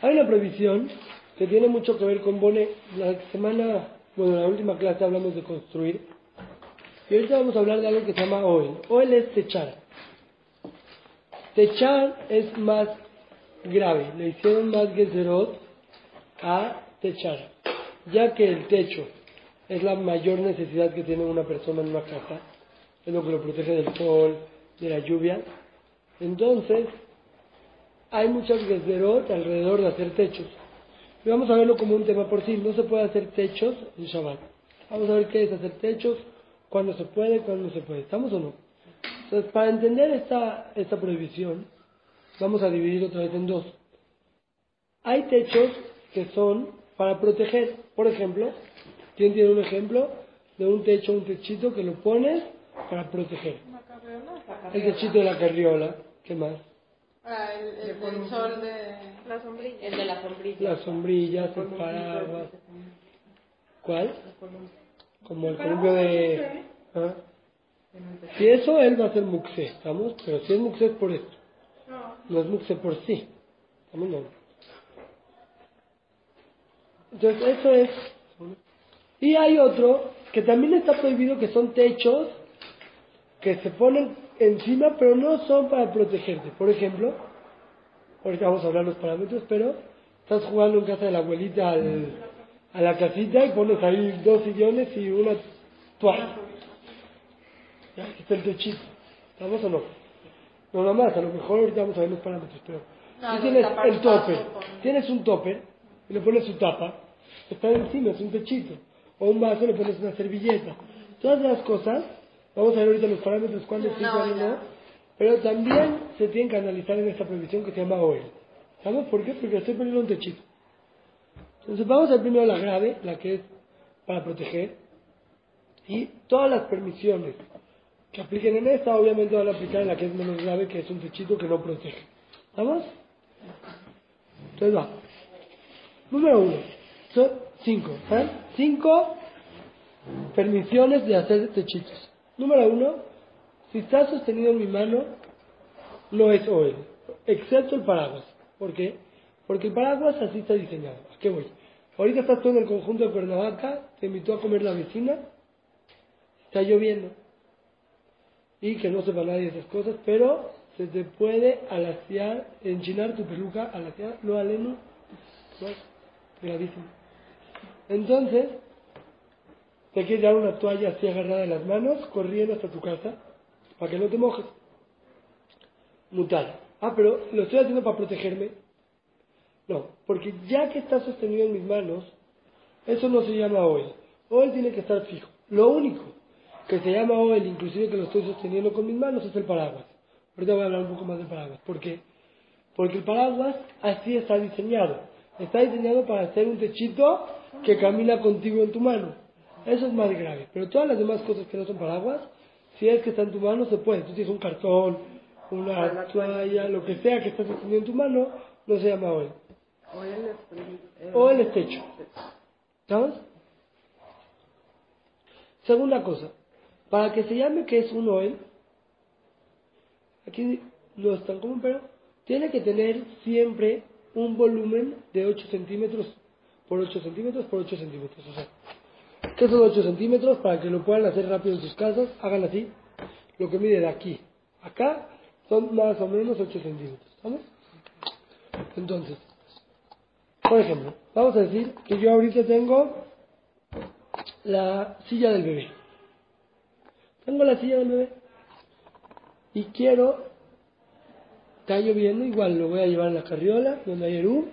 Hay una prohibición que tiene mucho que ver con Bone. La semana, bueno, en la última clase hablamos de construir. Y ahorita vamos a hablar de algo que se llama oel. Oel es techar. Techar es más grave. Le hicieron más gezerot a techar. Ya que el techo es la mayor necesidad que tiene una persona en una casa. Es lo que lo protege del sol, de la lluvia. Entonces, hay muchas gezerot alrededor de hacer techos. Y vamos a verlo como un tema por sí. No se puede hacer techos en Shabbat. Vamos a ver qué es hacer techos, cuándo se puede, cuándo no se puede. ¿Estamos o no? Entonces, para entender esta, esta prohibición, vamos a dividir otra vez en dos. Hay techos que son para proteger. Por ejemplo, ¿quién tiene un ejemplo de un techo, un techito que lo pones para proteger? El techito de la carriola. ¿Qué más? Ah, el, el sol de la sombrilla. El de la sombrilla. Las sombrillas, el paraguas. ¿Cuál? Como el columpio de... ¿Ah? Si eso, él va a ser muxe, ¿estamos? Pero si es muxe es por esto. No es muxe por sí. ¿Estamos? No. Entonces, eso es. Y hay otro que también está prohibido, que son techos que se ponen encima, pero no son para protegerte. Por ejemplo, ahorita vamos a hablar los parámetros, pero estás jugando en casa de la abuelita al- a la casita y pones ahí dos sillones y una toalla. Ya, aquí está el techito. ¿Estamos o no? No, nada más, a lo mejor ahorita vamos a ver los parámetros, pero No, si no, tienes el topper, con- tienes un topper y le pones su tapa, está encima, es un techito. O un vaso le pones una servilleta. Todas las cosas, vamos a ver ahorita los parámetros, cuándo sí, ya. no, pero también se tienen que analizar en esta prohibición que se llama OEL. ¿Sabes por qué? Porque estoy poniendo un techito. Entonces vamos a ver primero la grave, la que es para proteger, y todas las permisiones que apliquen en esta obviamente van a aplicar en la que es menos grave, que es un techito que no protege. ¿Vamos? Entonces va. Número uno. Son cinco. ¿eh? Cinco permisiones de hacer techitos. Número uno. Si está sostenido en mi mano, no es OL. Excepto el paraguas. ¿Por qué? Porque el paraguas así está diseñado. ¿A qué voy? Ahorita estás tú en el conjunto de Cuernavaca, te invitó a comer la vecina, está lloviendo. Y que no sepa nadie esas cosas, pero se te puede alaciar, enchinar tu peluca, alaciar, lo aleno, no, gravísimo. Entonces, te quieres dar una toalla así agarrada de las manos, corriendo hasta tu casa, para que no te mojes. Mutar. Ah, pero lo estoy haciendo para protegerme. No, porque ya que está sostenido en mis manos, eso no se llama oil. Oil tiene que estar fijo. Lo único que se llama oil, inclusive que lo estoy sosteniendo con mis manos, es el paraguas. Ahorita voy a hablar un poco más del paraguas. ¿Por qué? Porque el paraguas así está diseñado. Está diseñado para hacer un techito que camina contigo en tu mano. Eso es más grave. Pero todas las demás cosas que no son paraguas, si es que está en tu mano, se puede. Tú tienes un cartón, una toalla, lo que sea que está sosteniendo en tu mano, no se llama oil. O el techo. ¿Sabes? Segunda cosa, para que se llame que es un oil, aquí no es tan común, pero tiene que tener siempre un volumen de 8 centímetros por 8 centímetros por 8 centímetros. O sea, ¿qué son 8 centímetros? Para que lo puedan hacer rápido en sus casas, hagan así. Lo que mide de aquí acá son más o menos 8 centímetros. ¿Sabes? Entonces, por ejemplo, vamos a decir que yo ahorita tengo la silla del bebé. Tengo la silla del bebé y quiero, está lloviendo, igual lo voy a llevar en la carriola, donde hay Erú,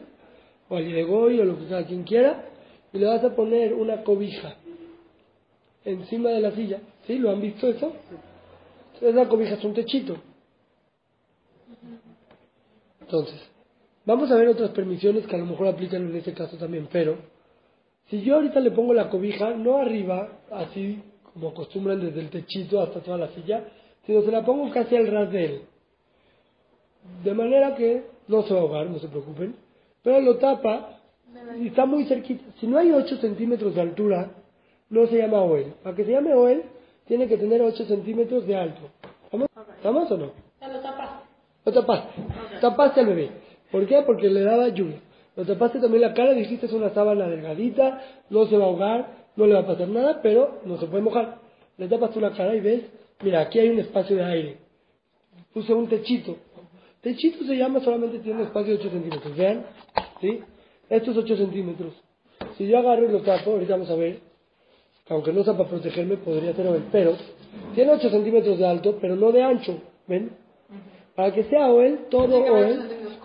o al Yegoy, o lo que cada quien quiera, y le vas a poner una cobija encima de la silla. ¿Sí? ¿Lo han visto eso? Esa cobija es un techito. Entonces, vamos a ver otras permisiones que a lo mejor aplican en este caso también, pero si yo ahorita le pongo la cobija, no arriba, así como acostumbran desde el techito hasta toda la silla, sino se la pongo casi al ras de él. De manera que no se va a ahogar, no se preocupen, pero lo tapa y está muy cerquita. Si no hay 8 centímetros de altura, no se llama OEL. Para que se llame OEL, tiene que tener 8 centímetros de alto. ¿Estamos? ¿Estamos o no? Ya lo tapas. Lo tapaste. Tapaste al bebé. ¿Por qué? Porque le daba lluvia. Lo tapaste también la cara, dijiste es una sábana delgadita, no se va a ahogar, no le va a pasar nada, pero no se puede mojar. Le tapas tú la cara y ves, mira, aquí hay un espacio de aire. Puse un techito. Techito se llama, solamente tiene un espacio de 8 centímetros. Vean, ¿sí? Estos 8 centímetros. Si yo agarro y lo tapo, ahorita vamos a ver, aunque no sea para protegerme, podría ser OEL, pero tiene 8 centímetros de alto, pero no de ancho. ¿Ven? Para que sea OEL, todo OEL,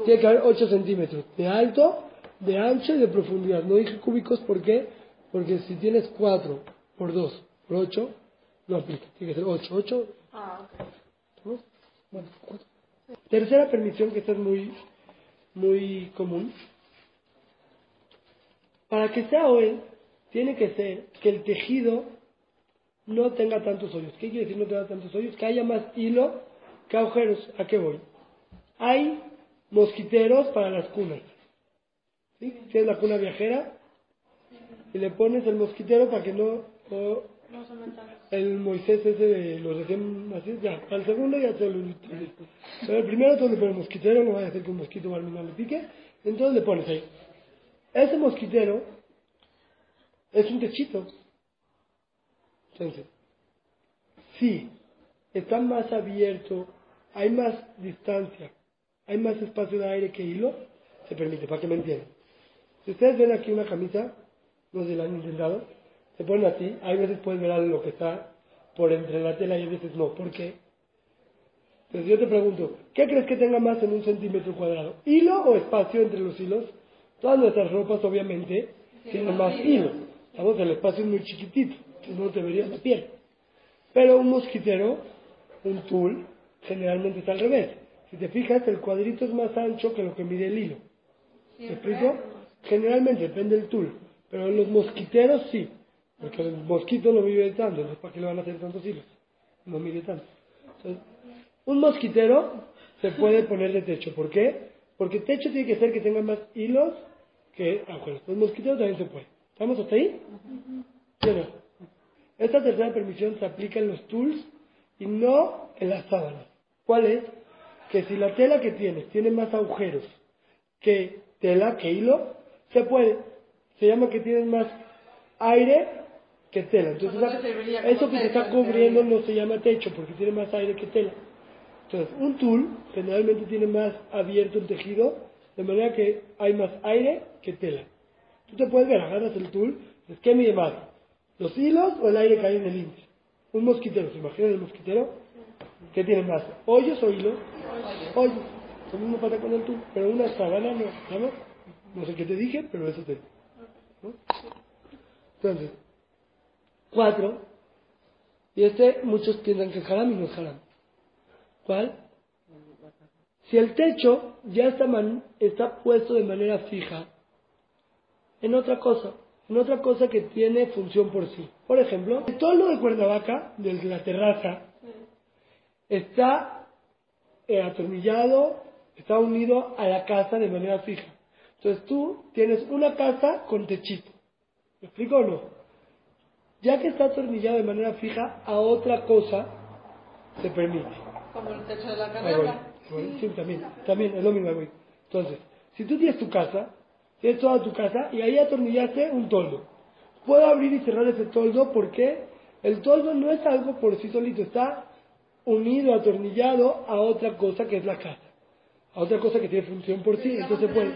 tiene que haber 8 centímetros de alto, de ancho y de profundidad. No dije cúbicos, ¿por qué? Porque si tienes 4 por 2 por 8, no aplica. Tiene que ser 8. 8. Ah, ok. Bueno, 4. Tercera permisión, que esta es muy, muy común. Para que sea OEL, tiene que ser que el tejido no tenga tantos hoyos. ¿Qué quiere decir no tenga tantos hoyos? Que haya más hilo que agujeros. ¿A qué voy? Hay mosquiteros para las cunas. ¿Sí? Tienes la cuna viajera y le pones el mosquitero para que no... el Moisés ese de los recién nacidos, ya, al segundo ya te lo Pero el primero tú le pones mosquitero, no va a hacer que un mosquito no le pique, entonces le pones ahí. Ese mosquitero es un techito. Entonces, si está más abierto, hay más distancia, hay más espacio de aire que hilo, se permite, para que me entiendan. Si ustedes ven aquí una camisa, no sé si la han intentado, se ponen así, hay veces pueden ver algo que está por entre la tela y a veces no. ¿Por qué? Entonces yo te pregunto, ¿qué crees que tenga más en un centímetro cuadrado? ¿Hilo o espacio entre los hilos? Todas nuestras ropas obviamente tienen más hilo. Vamos, el espacio es muy chiquitito, no te verías la piel. Pero un mosquitero, un tul, generalmente está al revés. Si te fijas, el cuadrito es más ancho que lo que mide el hilo. ¿Me explico? Generalmente depende del tul. Pero en los mosquiteros sí. Porque el mosquito no vive tanto, entonces ¿para qué le van a hacer tantos hilos? No mide tanto. Entonces, un mosquitero se puede poner de techo. ¿Por qué? Porque techo tiene que ser que tenga más hilos que agujeros. Los mosquiteros también se puede. ¿Estamos hasta ahí? Esta tercera permisión se aplica en los tools y no en las sábanas. ¿Cuál es? Que si la tela que tienes tiene más agujeros que tela, que hilo, se puede. Se llama que tienes más aire que tela. Entonces, eso que se está cubriendo no se llama techo porque tiene más aire que tela. Entonces, un tool generalmente tiene más abierto el tejido, de manera que hay más aire que tela. Tú te puedes ver, agarras el tool, ¿qué mide más? ¿Los hilos o el aire que hay en el índice? Un mosquitero, ¿se imaginan el mosquitero? ¿Qué tiene más? ¿Hoyos o hilos? Hoyos. Lo mismo pasa con el tool, pero una sábana no, ¿sabes? No sé qué te dije, pero eso te ¿no? Entonces, cuatro. Y este, muchos piensan que es haram y no es haram. ¿Cuál? Si el techo ya está, está puesto de manera fija en otra cosa, en otra cosa que tiene función por sí. Por ejemplo, el toldo de Cuernavaca, de la terraza, está eh, atornillado, está unido a la casa de manera fija. Entonces tú tienes una casa con techito. ¿Me explico o no? Ya que está atornillado de manera fija a otra cosa, se permite. Como el techo de la carrera. Sí, también, también es lo mismo. Entonces, si tú tienes tu casa, tienes toda tu casa y ahí atornillaste un toldo. Puedo abrir y cerrar ese toldo porque el toldo no es algo por sí solito, está unido, atornillado a otra cosa que es la casa. A otra cosa que tiene función por sí, entonces puede.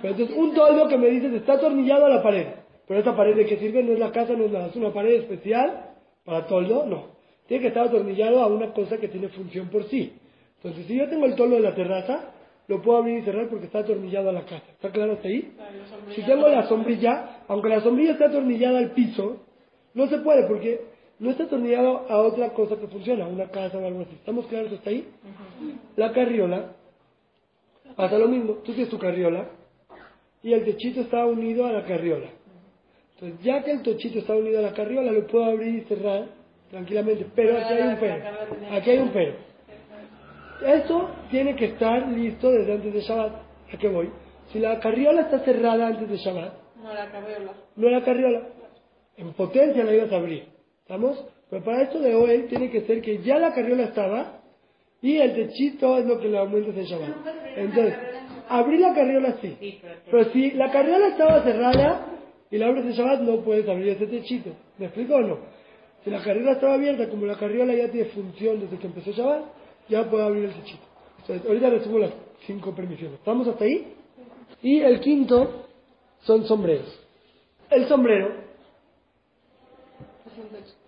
Pero entonces un toldo que me dices está atornillado a la pared. Pero esta pared de qué sirve no es la casa, no es nada, es una pared especial para toldo, no. Tiene que estar atornillado a una cosa que tiene función por sí. Entonces, si yo tengo el toldo de la terraza, lo puedo abrir y cerrar porque está atornillado a la casa. ¿Está claro hasta ahí? Si tengo la sombrilla, aunque la sombrilla está atornillada al piso, no se puede porque no está atornillado a otra cosa que funciona, una casa o algo así. ¿Estamos claros hasta ahí? La carriola, pasa lo mismo. Tú tienes tu carriola y el techito está unido a la carriola. Entonces, ya que el techito está unido a la carriola, lo puedo abrir y cerrar tranquilamente. Pero aquí hay un pero. Aquí hay un pero. Eso tiene que estar listo desde antes de Shabbat. ¿A qué voy? Si la carriola está cerrada antes de Shabbat. No la carriola. No la carriola. En potencia la ibas a abrir. ¿Estamos? Pero para esto de hoy tiene que ser que ya la carriola estaba Y el techito es lo que le aumentas en Shabbat. Entonces, abrir la carriola sí. Pero si la carriola estaba cerrada y la abres en Shabbat, no puedes abrir ese techito. ¿Me explico o no? Si la carriola estaba abierta, como la carriola ya tiene función desde que empezó Shabbat, ya puede abrir el techito. Ahorita le subo las cinco permisiones. ¿Estamos hasta ahí? Y el quinto son sombreros. El sombrero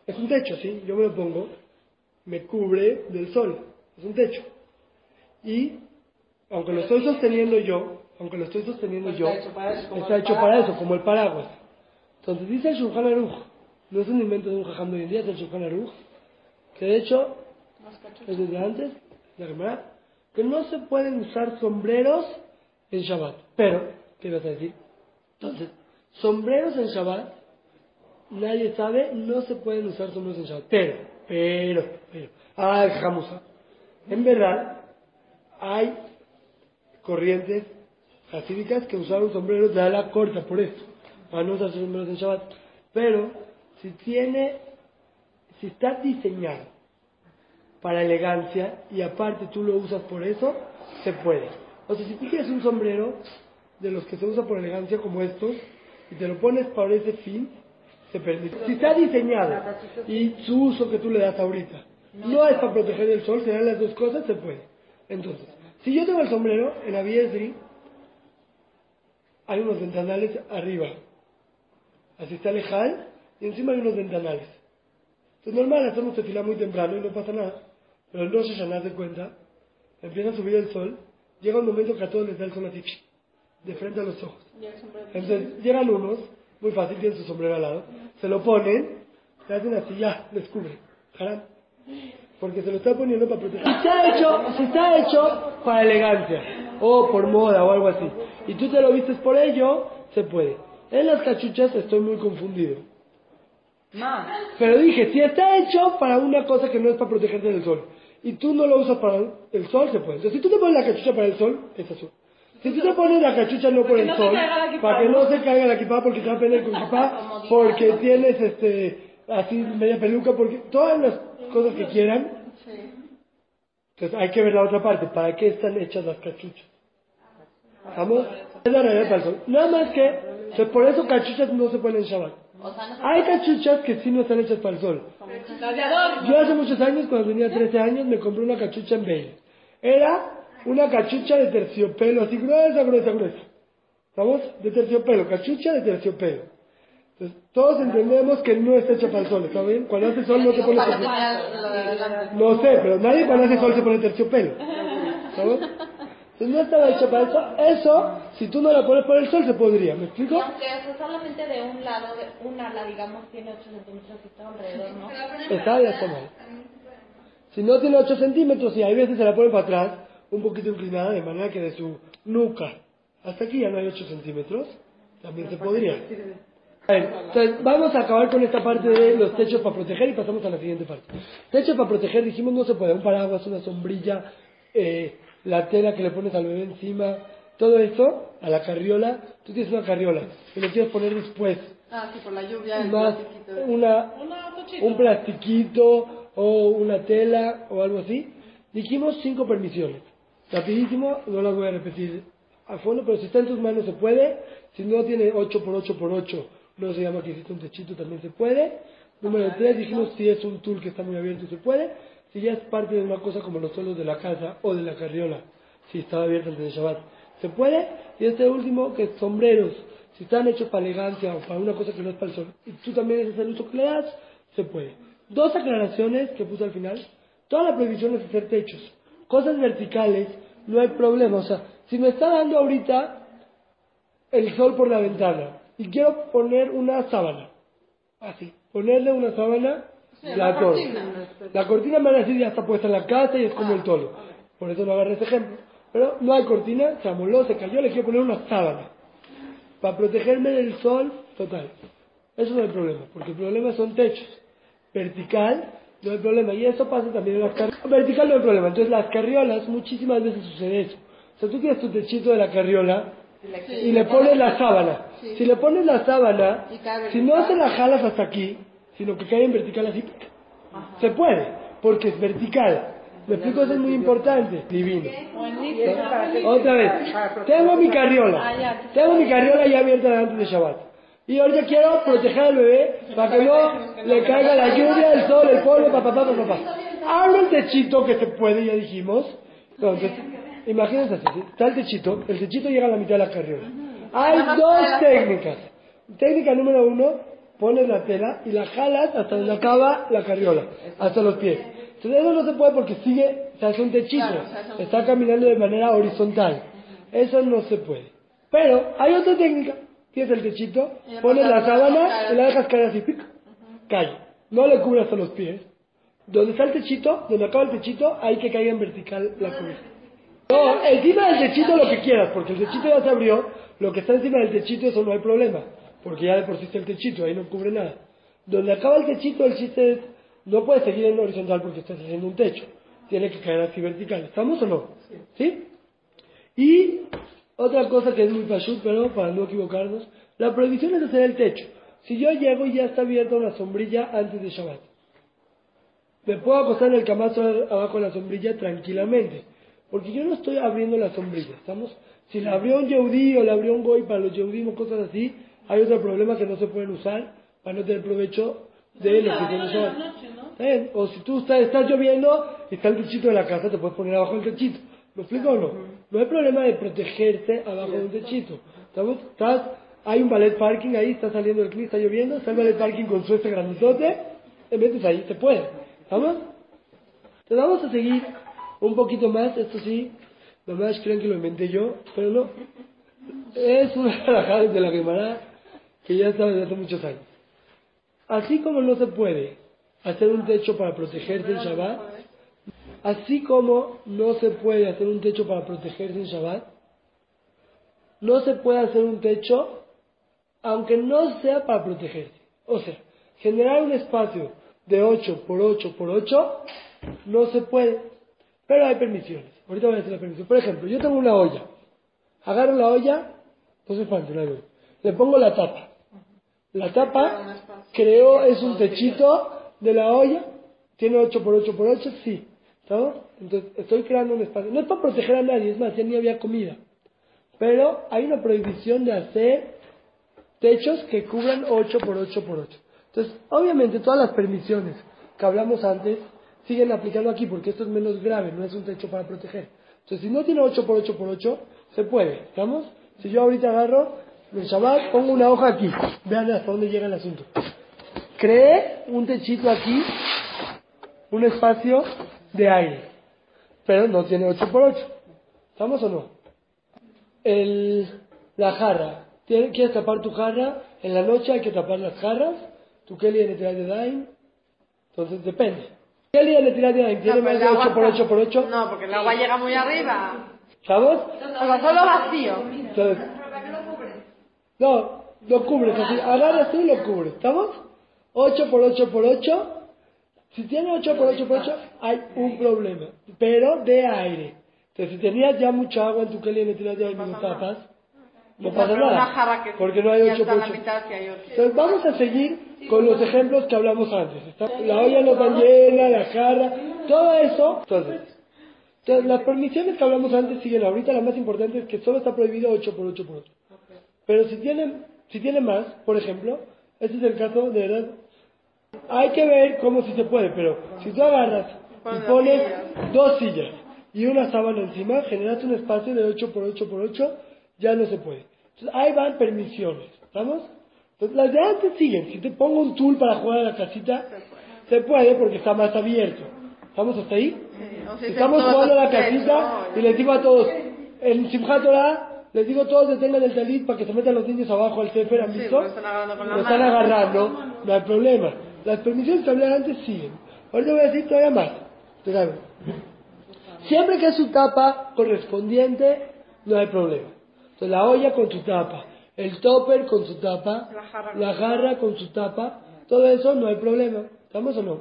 es un techo, ¿sí? Yo me lo pongo, me cubre del sol, es un techo. Y aunque lo estoy sosteniendo yo, aunque lo estoy sosteniendo yo, está hecho para eso, como el paraguas. Entonces dice el Shulchan Aruch, no es un invento de un jajam de hoy en día, es el Shulchan Aruch, que de hecho es desde antes, la verdad, que no se pueden usar sombreros en Shabbat. Pero, ¿qué vas a decir? Entonces, sombreros en Shabbat, nadie sabe, no se pueden usar sombreros en Shabbat. Pero, pero, pero, ah, dejamos. En verdad, hay corrientes hasídicas que usaron sombreros de ala corta por esto, para no usar sombreros en Shabbat. Pero, si tiene, si está diseñado para elegancia y aparte tú lo usas por eso, se puede. O sea, si tú quieres un sombrero de los que se usa por elegancia como estos y te lo pones para ese fin, se permite. Si está diseñado y su uso que tú le das ahorita no es para proteger del sol, serán las dos cosas, se puede. Entonces, si yo tengo el sombrero en Aviesri, hay unos ventanales arriba. Así está lejal y encima hay unos ventanales. Entonces, normal, hacemos tefilá muy temprano y no pasa nada. Pero no se de cuenta, empieza a subir el sol, llega un momento que a todos les da el sol así, de frente a los ojos. Entonces llegan unos, muy fácil, tienen su sombrero al lado, se lo ponen, se hacen así, ya, les cubre. Porque se lo está poniendo para proteger. Si está hecho, si está hecho para elegancia, o por moda o algo así, y tú te lo vistes por ello, se puede. En las cachuchas estoy muy confundido. Pero dije, si está hecho para una cosa que no es para protegerte del sol, y tú no lo usas para el sol, se puede. Entonces, si tú te pones la cachucha para el sol, es azul. Si tú te pones la cachucha no por el sol, para que no se caiga la equipada porque te va a pelear con equipada, porque tienes este así media peluca, porque todas las cosas que quieran. Entonces hay que ver la otra parte, ¿para qué están hechas las cachuchas? ¿Vamos? Es la realidad para el sol. Nada más que, por eso cachuchas no se ponen en Shabbat. Hay cachuchas que sí no están hechas para el sol. Yo hace muchos años, cuando tenía 13 años, me compré una cachucha en Bale. Era una cachucha de terciopelo, así gruesa, gruesa, gruesa. ¿Vamos? De terciopelo, cachucha de terciopelo. Entonces, todos entendemos que no está hecha para el sol, ¿está bien? Cuando hace sol no se pone terciopelo. No sé, pero nadie cuando hace sol se pone terciopelo. ¿Sabes? no estaba hecha para eso, eso, si tú no la pones por el sol, se podría. ¿Me explico? aunque eso solamente de un lado, de un ala, digamos, tiene 8 centímetros y está alrededor, ¿no? Está, ya está mal. Si no tiene 8 centímetros y hay veces se la pone para atrás, un poquito inclinada, de manera que de su nuca hasta aquí ya no hay 8 centímetros, también se podría. entonces vamos a acabar con esta parte de los techos para proteger y pasamos a la siguiente parte. Techo para proteger, dijimos, no se puede, un paraguas, una sombrilla, eh, la tela que le pones al bebé encima, todo eso, a la carriola, tú tienes una carriola y lo quieres poner después. Ah, sí, por la lluvia. Más una, un plastiquito o una tela o algo así. Dijimos cinco permisiones. Rapidísimo, no las voy a repetir a fondo, pero si está en tus manos se puede. Si no tiene 8 por 8 por 8, no se llama que existe un techito, también se puede. Número 3, dijimos si es un tool que está muy abierto se puede si ya es parte de una cosa como los suelos de la casa o de la carriola, si estaba abierta antes de Shabbat, se puede. Y este último, que sombreros, si están hechos para elegancia o para una cosa que no es para el sol, y tú también es el uso que le das, se puede. Dos aclaraciones que puse al final. Toda la prohibición es hacer techos. Cosas verticales, no hay problema. O sea, si me está dando ahorita el sol por la ventana y quiero poner una sábana, así, ponerle una sábana la, cortina. La cortina me van a decir ya está puesta en la casa y es como el ah, tolo. Por eso no agarré ese ejemplo. Pero no hay cortina, se amoló, se cayó, le quiero poner una sábana. Para protegerme del sol, total. Eso no hay problema, porque el problema son techos. Vertical, no hay problema. Y eso pasa también en las carriolas. Vertical no hay problema. Entonces las carriolas, muchísimas veces sucede eso. O sea, tú tienes tu techito de la carriola y le pones la sábana. Si le pones la sábana, si no se la jalas hasta aquí, sino que cae en vertical así. Se puede, porque es vertical. Me explico, eso es muy importante. Divino. Otra vez. Tengo mi carriola. Tengo mi carriola ya abierta antes de Shabbat. Y ahorita quiero proteger al bebé para que no le caiga la lluvia, el sol, el polvo, papá, papá, papá. Abro el techito que se puede, ya dijimos. Entonces, imagínense así. Está el techito. El techito llega a la mitad de la carriola. Hay dos técnicas. Técnica número uno, pones la tela y la jalas hasta donde acaba la carriola, hasta los pies. Entonces eso no se puede porque sigue, se hace un techito, está caminando de manera horizontal. Eso no se puede. Pero hay otra técnica, tienes el techito, pones la sábana y la dejas caer así, pico, cae. No le cubres hasta los pies. Donde está el techito, donde acaba el techito, hay que caiga en vertical la cubierta. No, encima del techito lo que quieras, porque el techito ya se abrió, lo que está encima del techito eso no hay problema, porque ya de por sí está el techito, ahí no cubre nada. Donde acaba el techito, el chiste es no puede seguir en horizontal porque estás haciendo un techo. Tiene que caer así vertical. ¿Estamos o no? ¿Sí? Y otra cosa que es muy fácil, pero para no equivocarnos, la prohibición es hacer el techo. Si yo llego y ya está abierta una sombrilla antes de Shabbat, me puedo acostar en el camazo abajo de la sombrilla tranquilamente, porque yo no estoy abriendo la sombrilla, ¿estamos? Si la abrió un Yehudi o la abrió un Goy para los Yehudim o cosas así, hay otro problema que no se pueden usar para no tener provecho de lo que tiene Shabbat. O si tú estás, estás lloviendo y está el techito de la casa, te puedes poner abajo del techito. ¿Me explico o no? No hay problema de protegerte abajo de un techito. ¿Estamos? Estás, hay un ballet parking ahí, está saliendo el clima, está lloviendo, está el ballet parking con su este grandote, te metes ahí, te puede. ¿Estamos? Entonces vamos a seguir un poquito más, esto sí, nomás creen que lo inventé yo, pero no. Es una rajada de la Gemara que ya está desde hace muchos años. Así como no se puede hacer un techo para protegerse en Shabbat, así como no se puede hacer un techo para protegerse en Shabbat, no se puede hacer un techo aunque no sea para protegerse. O sea, generar un espacio de 8 por 8 por 8 no se puede, pero hay permisiones. Ahorita voy a decir la permisión. Por ejemplo, yo tengo una olla. Agarro la olla, no se falta, le pongo la tapa. La tapa creo es un techito de la olla, tiene 8 por 8 por 8, sí. ¿Estamos? Entonces estoy creando un espacio. No es para proteger a nadie, es más, ya ni había comida. Pero hay una prohibición de hacer techos que cubran 8 por 8 por 8. Entonces, obviamente todas las permisiones que hablamos antes siguen aplicando aquí porque esto es menos grave, no es un techo para proteger. Entonces, si no tiene 8 por 8 por 8, se puede. ¿Estamos? Si yo ahorita agarro el Shabbat, pongo una hoja aquí. Vean hasta dónde llega el asunto. Cree un techito aquí, un espacio de aire, pero no tiene 8 por 8. ¿Estamos o no? El, la jarra. ¿Quieres tapar tu jarra? En la noche hay que tapar las jarras. ¿Tu Kelly en de Daim? Entonces depende. Kelly en de Daim tiene más de 8 por 8 por 8. No, porque el agua llega muy arriba. ¿Sabes? Solo vacío. Entonces, no, lo cubres así. Agarras tú y lo cubres. ¿Estamos? 8 por 8 por 8. Si tiene 8 por 8 por 8, hay un problema. Pero de aire. Entonces, si tenías ya mucha agua en tu Kelly y le tiras de aire y lo tapas, no pasa nada. Porque no hay 8 por 8. Entonces, vamos a seguir con los ejemplos que hablamos antes. La olla no está llena, la jarra, todo eso. Entonces, entonces, las permisiones que hablamos antes siguen. Ahorita la más importante es que solo está prohibido 8 por 8 por 8. Pero si tiene, si tiene más, por ejemplo, este es el caso de verdad. Hay que ver cómo si se puede, pero si tú agarras y pones dos sillas y una sábana encima, generas un espacio de 8 por 8 por 8, ya no se puede. Entonces ahí van permisiones, ¿estamos? Entonces las de antes siguen. Si te pongo un tool para jugar a la casita, se puede porque está más abierto. ¿Estamos hasta ahí? Estamos jugando a la casita y les digo a todos, en Simchat Torah les digo todos detengan el talit para que se metan los niños abajo al sefer, ¿han visto? lo están agarrando con la Lo están agarrando, no hay problema. Las permisiones que hablé antes siguen. Ahorita voy a decir todavía más. Siempre que es su tapa correspondiente, no hay problema. Entonces la olla con su tapa, el topper con su tapa, la jarra, con su tapa, todo eso no hay problema. ¿Estamos o no?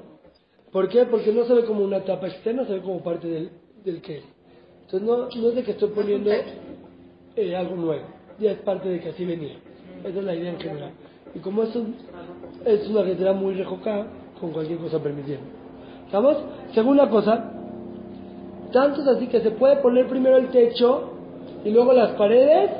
¿Por qué? Porque no se ve como una tapa externa, se ve como parte del, del Entonces no, no es de que estoy poniendo eh, algo nuevo. Ya es parte de que así venía. Esa es la idea en general. Y como esto es una letra muy rejocada, con cualquier cosa permitiendo. ¿Estamos? Segunda cosa, Tanto es así que se puede poner primero el techo y luego las paredes,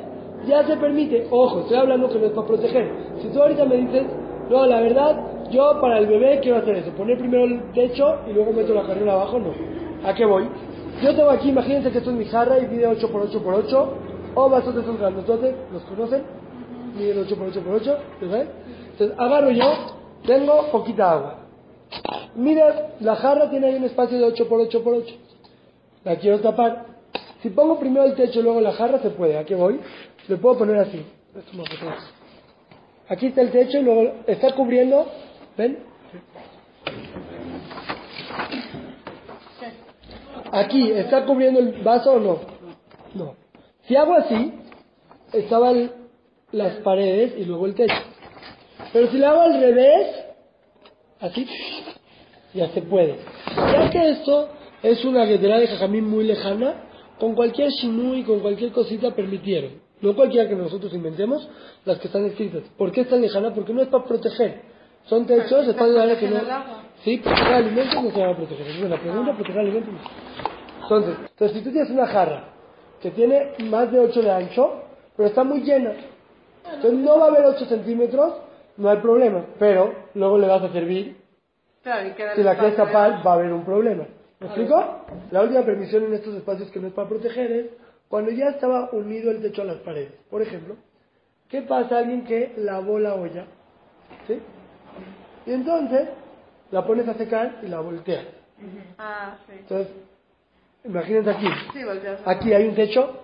ya se permite. Ojo, estoy hablando que no es para proteger. Si tú ahorita me dices, no, la verdad, yo para el bebé quiero hacer eso, poner primero el techo y luego meto la carrera abajo, no. ¿A qué voy? Yo tengo aquí, imagínense que esto es mi jarra y pide 8 por 8 por 8 o vasos de esos grandototes, ¿los conocen? Miden 8 por 8 por 8 ¿sabes? Entonces agarro yo, tengo poquita agua. Mira, la jarra tiene ahí un espacio de 8 por 8 por 8 La quiero tapar. Si pongo primero el techo y luego la jarra, se puede. ¿A qué voy? Le puedo poner así. Aquí está el techo y luego está cubriendo. ¿Ven? Aquí, ¿está cubriendo el vaso o no? No. Si hago así, estaban las paredes y luego el techo. Pero si lo hago al revés, así, ya se puede. Ya que esto es una guetera de jajamín muy lejana, con cualquier y con cualquier cosita permitieron. No cualquiera que nosotros inventemos, las que están escritas. ¿Por qué es tan lejana? Porque no es para proteger. Son techos, están en área que no... Sí, proteger alimentos no se va a proteger. Es la pregunta, proteger alimentos Entonces, entonces, si tú tienes una jarra que tiene más de 8 de ancho, pero está muy llena, entonces no va a haber 8 centímetros, no hay problema, pero luego le vas a servir. si la quieres tapar, va a haber un problema. ¿Me explico? La última permisión en estos espacios que no es para proteger es cuando ya estaba unido el techo a las paredes. Por ejemplo, ¿qué pasa a alguien que lavó la olla? ¿Sí? Y entonces la pones a secar y la volteas. Ah, sí. Entonces, imagínense aquí. Sí, aquí hay un techo.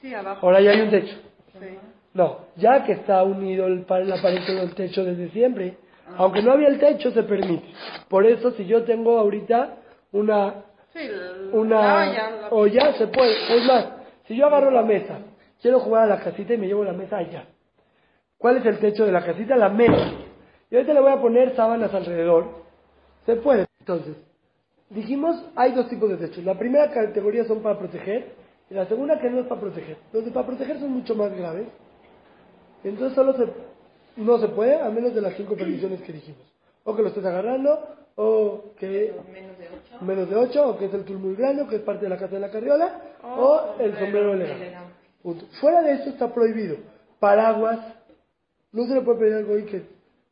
Sí, abajo. Ahora ya hay un techo. Sí. No, ya que está unido el, la pared con el techo desde siempre, aunque no había el techo, se permite. Por eso, si yo tengo ahorita una, una olla, se puede. Es más, si yo agarro la mesa, quiero jugar a la casita y me llevo la mesa allá. ¿Cuál es el techo de la casita? La mesa. Y ahorita le voy a poner sábanas alrededor. Se puede. Entonces, dijimos, hay dos tipos de techos. La primera categoría son para proteger y la segunda que no es para proteger. Los de para proteger son mucho más graves. Entonces solo se, no se puede a menos de las cinco permisiones que dijimos. O que lo estés agarrando, o que menos de ocho, menos de ocho o que es el tul muy grande, o que es parte de la casa de la carriola, o el sombrero elegante. Fuera de eso está prohibido. Paraguas, no se le puede pedir algo ahí que,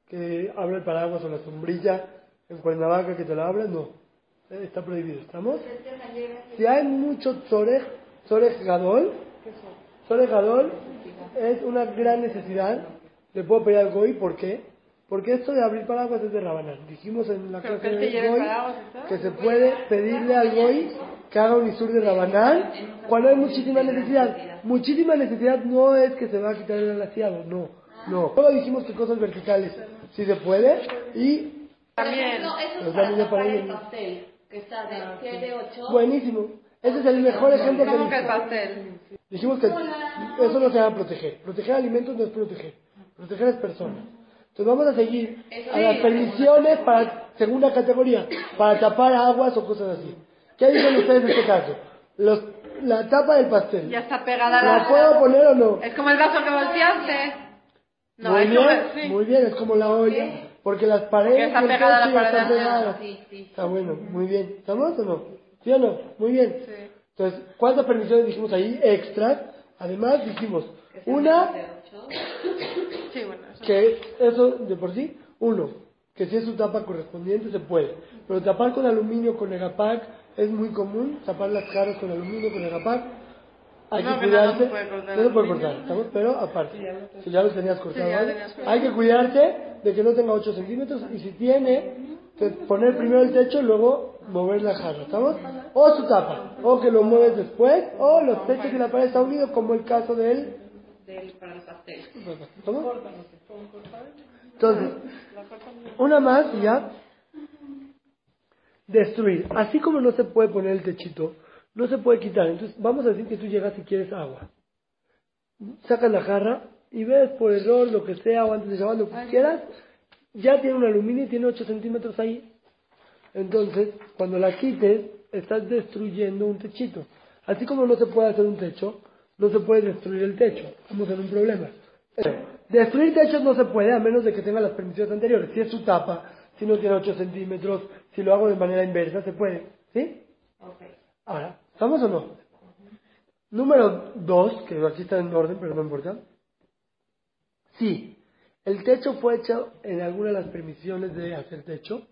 que abra el paraguas o la sombrilla en Cuernavaca que te la abra, no. Eh, está prohibido, ¿estamos? Si hay mucho tzorech, tzorech gadol, tzorech gadol es una gran necesidad. Le puedo pedir al Goy, ¿por qué? Porque esto de abrir paraguas es de Rabanán. Dijimos en la clase de Goy que se puede pedirle al Goy que haga un isur de Rabanán cuando hay muchísima necesidad. Muchísima necesidad no es que se va a quitar el alaciado, no. No. Luego dijimos que cosas verticales sí se puede y... También. Eso es para, para el pastel, está de, de 8. Buenísimo. Ese es el mejor ejemplo que, que el pastel. Dijimos que eso no se llama proteger. Proteger alimentos no es proteger. Proteger es personas. Entonces vamos a seguir a las permisiones para segunda categoría, para tapar aguas o cosas así. ¿Qué dicen ustedes en este caso? Los, la tapa del pastel. Ya está pegada la... ¿La puedo poner o no? Es como el vaso que volteaste. No, muy bien, muy bien, es como la olla. Porque las paredes está pegada la pared están pegadas. Sí, sí. Está bueno, muy bien. ¿Estamos o no? ¿Sí o no? Muy bien. Sí. Entonces, ¿cuántas permisiones dijimos ahí extras? Además dijimos, una, que eso de por sí, uno, que si es su tapa correspondiente se puede, pero tapar con aluminio con Egapac es muy común, tapar las caras con aluminio con Egapac, hay que cuidarse, no se puede cortar, ¿estamos? pero aparte, si ya lo tenías cortado, hay que cuidarse de que no tenga 8 centímetros y si tiene, poner primero el techo y luego mover la jarra, ¿estamos? O su tapa, o que lo mueves después, o los techos y la pared está unido, como el caso de él. para el pastel. ¿Cómo? Entonces, una más y ya. Destruir. Así como no se puede poner el techito, no se puede quitar. Entonces, vamos a decir que tú llegas y quieres agua. Sacas la jarra y ves por error lo que sea o antes de llevar lo que quieras, ya tiene un aluminio y tiene 8 centímetros ahí. Entonces, cuando la quites, estás destruyendo un techito. Así como no se puede hacer un techo, no se puede destruir el techo. Vamos a tener un problema. Destruir techos no se puede a menos de que tenga las permisiones anteriores. Si es su tapa, si no tiene 8 centímetros, si lo hago de manera inversa, se puede. ¿Sí? Ahora, ¿estamos o no? Número dos, que aquí está en orden, pero no importa. Sí, el techo fue hecho en alguna de las permisiones de hacer techo,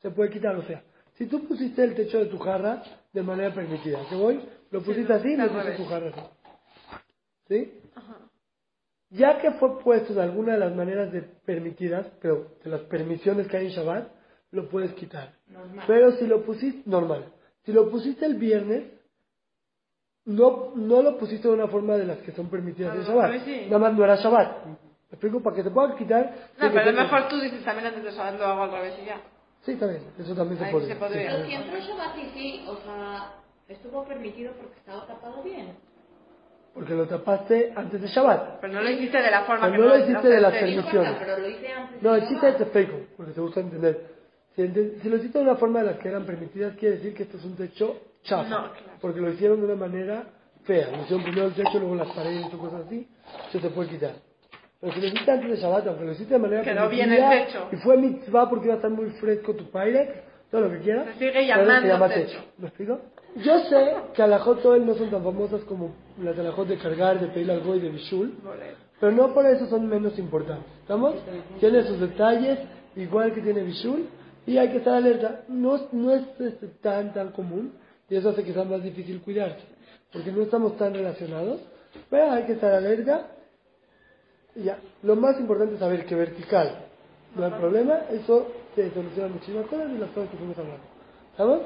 se puede quitar. O sea, si tú pusiste el techo de tu jarra de manera permitida, ¿qué voy? Lo pusiste así, lo pusiste tu jarra así. ¿Sí? Ya que fue puesto de alguna de las maneras de permitidas, pero de las permisiones que hay en Shabbat, lo puedes quitar. Pero si lo pusiste, normal. Si lo pusiste el viernes, no, no lo pusiste de una forma de las que son permitidas en Shabbat. Nada más no era Shabbat. ¿Me explico? Para que te puedan quitar. No, pero a lo mejor tú dices también antes de Shabbat lo hago al revés y ya. Sí, está bien. Eso también se puede. se podría. Pero si entró Shabbat y sí, o sea, estuvo permitido porque estaba tapado bien. Porque lo tapaste antes de Shabbat. Pero no lo hiciste de la forma Pero que no lo hiciste de. Sí, permisiones. importa, pero lo hice antes. No, de el chiste es de fake, porque te gusta entender. Si lo hiciste de una forma de las que eran permitidas, quiere decir que esto es un techo chafa. No, claro. Porque lo hicieron de una manera fea. Lo hicieron primero el techo, luego las paredes y cosas así. Se te puede quitar. Pero si lo hiciste antes de Shabbat, aunque lo hiciste de manera Quedó bien el techo. Y fue mitzvah porque iba a estar muy fresco tu Pyrex, todo lo que quieras. Se sigue llamando se llama techo. ¿Me explico? Yo sé que alajot todas no son tan famosas como las alajot de cargar, de pedir algo y de bishul. Pero no por eso son menos importantes. ¿Estamos? Tiene sus detalles, igual que tiene Bishul, y hay que estar alerta. No, no es este, tan, tan común, y eso hace que sea más difícil cuidarse, porque no estamos tan relacionados, pero hay que estar alerta. Y ya, lo más importante es saber que vertical no hay problema, eso se soluciona muchísimas cosas y las cosas que fuimos hablando. ¿Estamos?